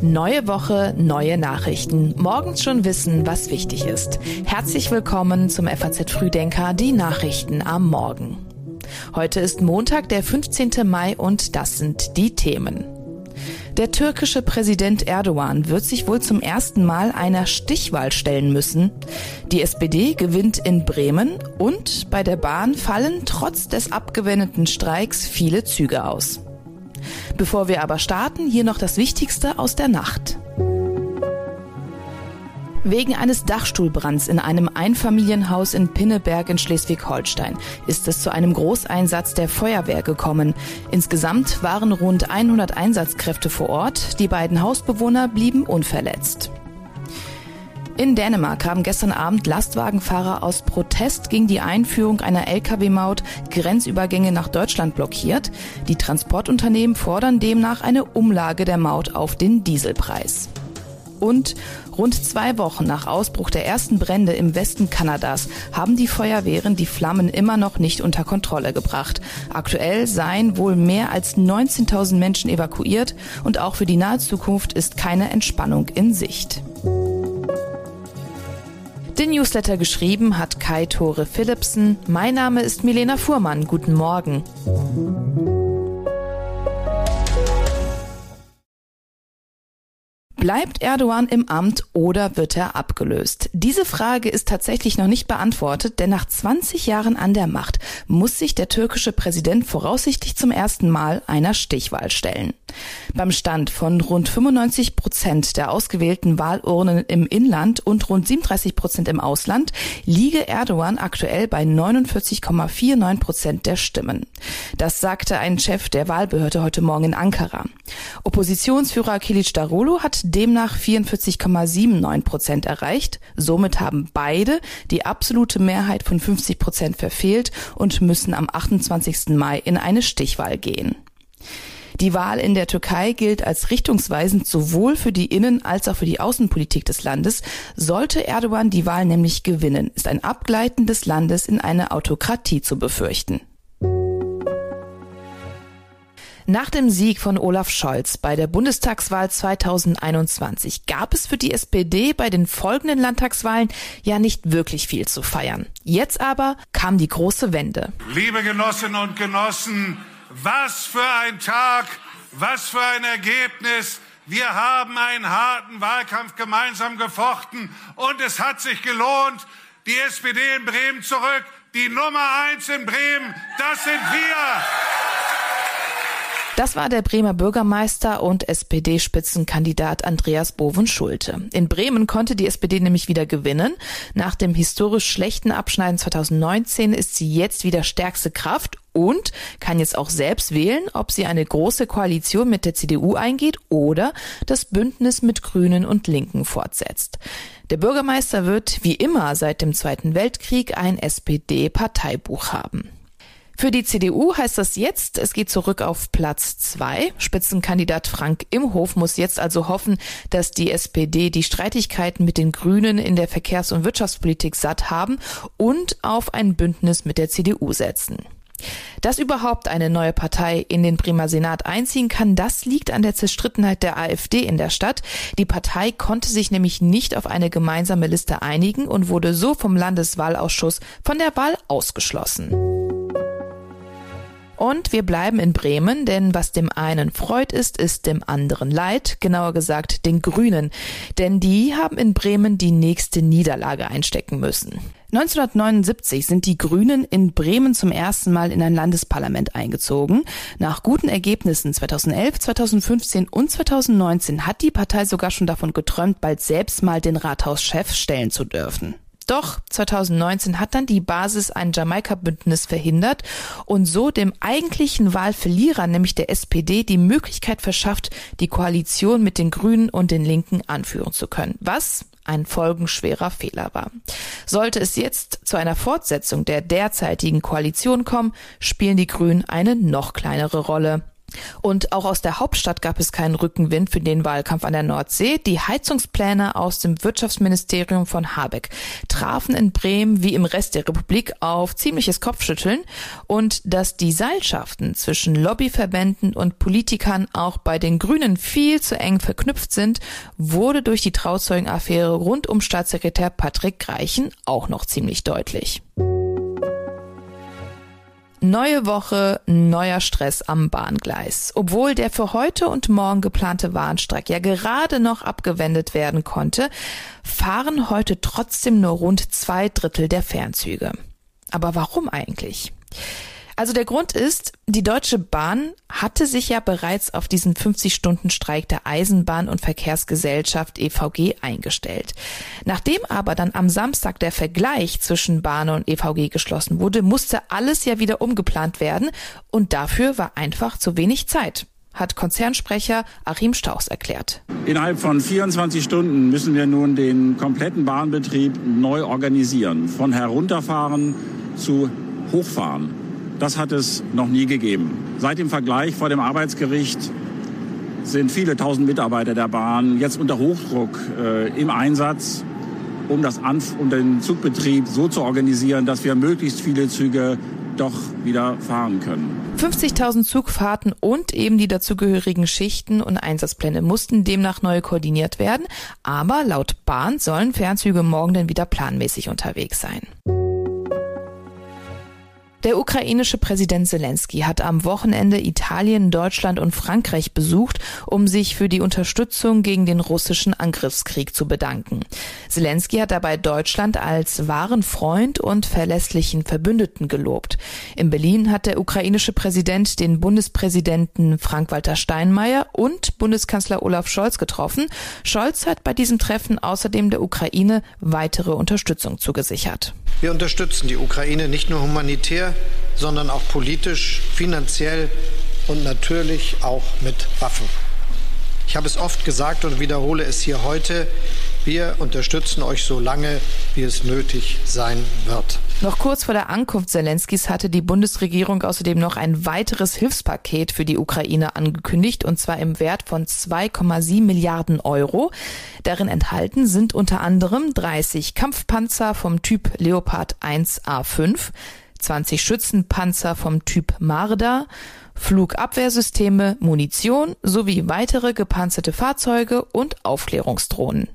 Neue Woche, neue Nachrichten. Morgens schon wissen, was wichtig ist. Herzlich willkommen zum FAZ Frühdenker, die Nachrichten am Morgen. Heute ist Montag, der 15. Mai und das sind die Themen. Der türkische Präsident Erdogan wird sich wohl zum ersten Mal einer Stichwahl stellen müssen. Die SPD gewinnt in Bremen und bei der Bahn fallen trotz des abgewendeten Streiks viele Züge aus. Bevor wir aber starten, hier noch das Wichtigste aus der Nacht. Wegen eines Dachstuhlbrands in einem Einfamilienhaus in Pinneberg in Schleswig-Holstein ist es zu einem Großeinsatz der Feuerwehr gekommen. Insgesamt waren rund 100 Einsatzkräfte vor Ort. Die beiden Hausbewohner blieben unverletzt. In Dänemark haben gestern Abend Lastwagenfahrer aus Protest gegen die Einführung einer Lkw-Maut Grenzübergänge nach Deutschland blockiert. Die Transportunternehmen fordern demnach eine Umlage der Maut auf den Dieselpreis. Und rund zwei Wochen nach Ausbruch der ersten Brände im Westen Kanadas haben die Feuerwehren die Flammen immer noch nicht unter Kontrolle gebracht. Aktuell seien wohl mehr als 19.000 Menschen evakuiert und auch für die nahe Zukunft ist keine Entspannung in Sicht. Den Newsletter geschrieben hat Kai Tore Philipsen. Mein Name ist Milena Fuhrmann. Guten Morgen. Bleibt Erdogan im Amt oder wird er abgelöst? Diese Frage ist tatsächlich noch nicht beantwortet, denn nach 20 Jahren an der Macht muss sich der türkische Präsident voraussichtlich zum ersten Mal einer Stichwahl stellen. Beim Stand von rund 95 Prozent der ausgewählten Wahlurnen im Inland und rund 37 Prozent im Ausland liege Erdogan aktuell bei 49,49 Prozent der Stimmen. Das sagte ein Chef der Wahlbehörde heute Morgen in Ankara. Oppositionsführer Kilic Darulu hat demnach 44,79 Prozent erreicht. Somit haben beide die absolute Mehrheit von 50 Prozent verfehlt und müssen am 28. Mai in eine Stichwahl gehen. Die Wahl in der Türkei gilt als richtungsweisend sowohl für die Innen- als auch für die Außenpolitik des Landes. Sollte Erdogan die Wahl nämlich gewinnen, ist ein Abgleiten des Landes in eine Autokratie zu befürchten. Nach dem Sieg von Olaf Scholz bei der Bundestagswahl 2021 gab es für die SPD bei den folgenden Landtagswahlen ja nicht wirklich viel zu feiern. Jetzt aber kam die große Wende. Liebe Genossinnen und Genossen, was für ein Tag, was für ein Ergebnis. Wir haben einen harten Wahlkampf gemeinsam gefochten und es hat sich gelohnt. Die SPD in Bremen zurück, die Nummer eins in Bremen, das sind wir. Das war der Bremer Bürgermeister und SPD-Spitzenkandidat Andreas Boven-Schulte. In Bremen konnte die SPD nämlich wieder gewinnen. Nach dem historisch schlechten Abschneiden 2019 ist sie jetzt wieder stärkste Kraft und kann jetzt auch selbst wählen, ob sie eine große Koalition mit der CDU eingeht oder das Bündnis mit Grünen und Linken fortsetzt. Der Bürgermeister wird wie immer seit dem Zweiten Weltkrieg ein SPD-Parteibuch haben. Für die CDU heißt das jetzt, es geht zurück auf Platz zwei. Spitzenkandidat Frank Imhof muss jetzt also hoffen, dass die SPD die Streitigkeiten mit den Grünen in der Verkehrs- und Wirtschaftspolitik satt haben und auf ein Bündnis mit der CDU setzen. Dass überhaupt eine neue Partei in den Bremer Senat einziehen kann, das liegt an der Zerstrittenheit der AfD in der Stadt. Die Partei konnte sich nämlich nicht auf eine gemeinsame Liste einigen und wurde so vom Landeswahlausschuss von der Wahl ausgeschlossen. Und wir bleiben in Bremen, denn was dem einen Freud ist, ist dem anderen Leid, genauer gesagt den Grünen. Denn die haben in Bremen die nächste Niederlage einstecken müssen. 1979 sind die Grünen in Bremen zum ersten Mal in ein Landesparlament eingezogen. Nach guten Ergebnissen 2011, 2015 und 2019 hat die Partei sogar schon davon geträumt, bald selbst mal den Rathauschef stellen zu dürfen. Doch 2019 hat dann die Basis ein Jamaika-Bündnis verhindert und so dem eigentlichen Wahlverlierer, nämlich der SPD, die Möglichkeit verschafft, die Koalition mit den Grünen und den Linken anführen zu können. Was ein folgenschwerer Fehler war. Sollte es jetzt zu einer Fortsetzung der derzeitigen Koalition kommen, spielen die Grünen eine noch kleinere Rolle. Und auch aus der Hauptstadt gab es keinen Rückenwind für den Wahlkampf an der Nordsee. Die Heizungspläne aus dem Wirtschaftsministerium von Habeck trafen in Bremen wie im Rest der Republik auf ziemliches Kopfschütteln und dass die Seilschaften zwischen Lobbyverbänden und Politikern auch bei den Grünen viel zu eng verknüpft sind, wurde durch die Trauzeugenaffäre rund um Staatssekretär Patrick Greichen auch noch ziemlich deutlich. Neue Woche, neuer Stress am Bahngleis. Obwohl der für heute und morgen geplante Warnstreik ja gerade noch abgewendet werden konnte, fahren heute trotzdem nur rund zwei Drittel der Fernzüge. Aber warum eigentlich? Also der Grund ist, die Deutsche Bahn hatte sich ja bereits auf diesen 50-Stunden-Streik der Eisenbahn- und Verkehrsgesellschaft EVG eingestellt. Nachdem aber dann am Samstag der Vergleich zwischen Bahn und EVG geschlossen wurde, musste alles ja wieder umgeplant werden und dafür war einfach zu wenig Zeit hat Konzernsprecher Achim Stauchs erklärt. Innerhalb von 24 Stunden müssen wir nun den kompletten Bahnbetrieb neu organisieren. Von herunterfahren zu hochfahren. Das hat es noch nie gegeben. Seit dem Vergleich vor dem Arbeitsgericht sind viele tausend Mitarbeiter der Bahn jetzt unter Hochdruck äh, im Einsatz, um, das Anf um den Zugbetrieb so zu organisieren, dass wir möglichst viele Züge doch wieder fahren können. 50.000 Zugfahrten und eben die dazugehörigen Schichten und Einsatzpläne mussten demnach neu koordiniert werden. Aber laut Bahn sollen Fernzüge morgen dann wieder planmäßig unterwegs sein. Der ukrainische Präsident Zelensky hat am Wochenende Italien, Deutschland und Frankreich besucht, um sich für die Unterstützung gegen den russischen Angriffskrieg zu bedanken. Zelensky hat dabei Deutschland als wahren Freund und verlässlichen Verbündeten gelobt. In Berlin hat der ukrainische Präsident den Bundespräsidenten Frank-Walter Steinmeier und Bundeskanzler Olaf Scholz getroffen. Scholz hat bei diesem Treffen außerdem der Ukraine weitere Unterstützung zugesichert. Wir unterstützen die Ukraine nicht nur humanitär, sondern auch politisch, finanziell und natürlich auch mit Waffen. Ich habe es oft gesagt und wiederhole es hier heute. Wir unterstützen euch so lange, wie es nötig sein wird. Noch kurz vor der Ankunft Zelenskis hatte die Bundesregierung außerdem noch ein weiteres Hilfspaket für die Ukraine angekündigt, und zwar im Wert von 2,7 Milliarden Euro. Darin enthalten sind unter anderem 30 Kampfpanzer vom Typ Leopard 1A5, 20 Schützenpanzer vom Typ Marder, Flugabwehrsysteme, Munition sowie weitere gepanzerte Fahrzeuge und Aufklärungsdrohnen.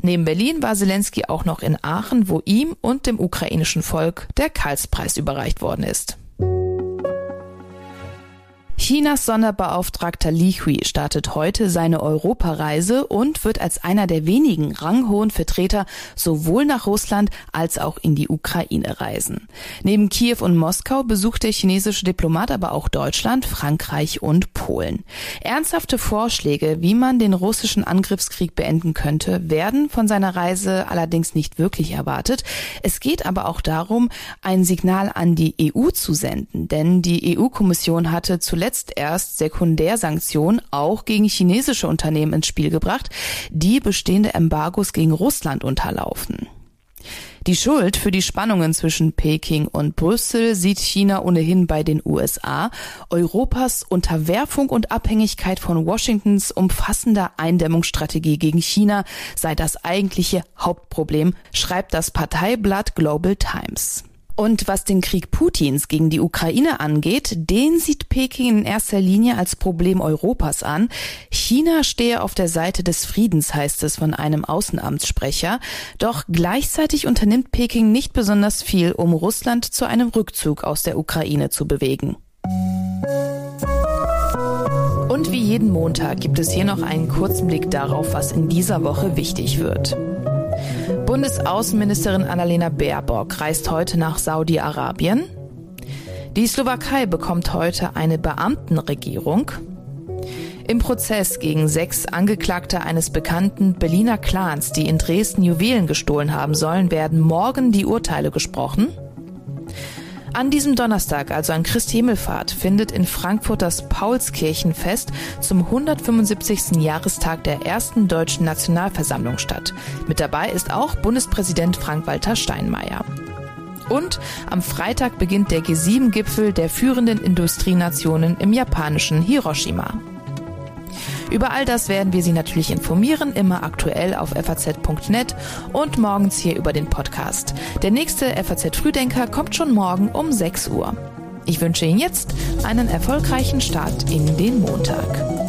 Neben Berlin war Zelensky auch noch in Aachen, wo ihm und dem ukrainischen Volk der Karlspreis überreicht worden ist. Chinas Sonderbeauftragter Li Hui startet heute seine Europareise und wird als einer der wenigen ranghohen Vertreter sowohl nach Russland als auch in die Ukraine reisen. Neben Kiew und Moskau besucht der chinesische Diplomat aber auch Deutschland, Frankreich und Polen. Ernsthafte Vorschläge, wie man den russischen Angriffskrieg beenden könnte, werden von seiner Reise allerdings nicht wirklich erwartet. Es geht aber auch darum, ein Signal an die EU zu senden, denn die EU-Kommission hatte zuletzt jetzt erst Sekundärsanktionen auch gegen chinesische Unternehmen ins Spiel gebracht, die bestehende Embargos gegen Russland unterlaufen. Die Schuld für die Spannungen zwischen Peking und Brüssel sieht China ohnehin bei den USA. Europas Unterwerfung und Abhängigkeit von Washingtons umfassender Eindämmungsstrategie gegen China sei das eigentliche Hauptproblem, schreibt das Parteiblatt Global Times. Und was den Krieg Putins gegen die Ukraine angeht, den sieht Peking in erster Linie als Problem Europas an. China stehe auf der Seite des Friedens, heißt es von einem Außenamtssprecher. Doch gleichzeitig unternimmt Peking nicht besonders viel, um Russland zu einem Rückzug aus der Ukraine zu bewegen. Und wie jeden Montag gibt es hier noch einen kurzen Blick darauf, was in dieser Woche wichtig wird. Bundesaußenministerin Annalena Baerbock reist heute nach Saudi-Arabien. Die Slowakei bekommt heute eine Beamtenregierung. Im Prozess gegen sechs Angeklagte eines bekannten Berliner Clans, die in Dresden Juwelen gestohlen haben sollen, werden morgen die Urteile gesprochen. An diesem Donnerstag, also an Christi Himmelfahrt, findet in Frankfurt das Paulskirchenfest zum 175. Jahrestag der ersten deutschen Nationalversammlung statt. Mit dabei ist auch Bundespräsident Frank-Walter Steinmeier. Und am Freitag beginnt der G7-Gipfel der führenden Industrienationen im japanischen Hiroshima. Über all das werden wir Sie natürlich informieren, immer aktuell auf faz.net und morgens hier über den Podcast. Der nächste FAZ Frühdenker kommt schon morgen um 6 Uhr. Ich wünsche Ihnen jetzt einen erfolgreichen Start in den Montag.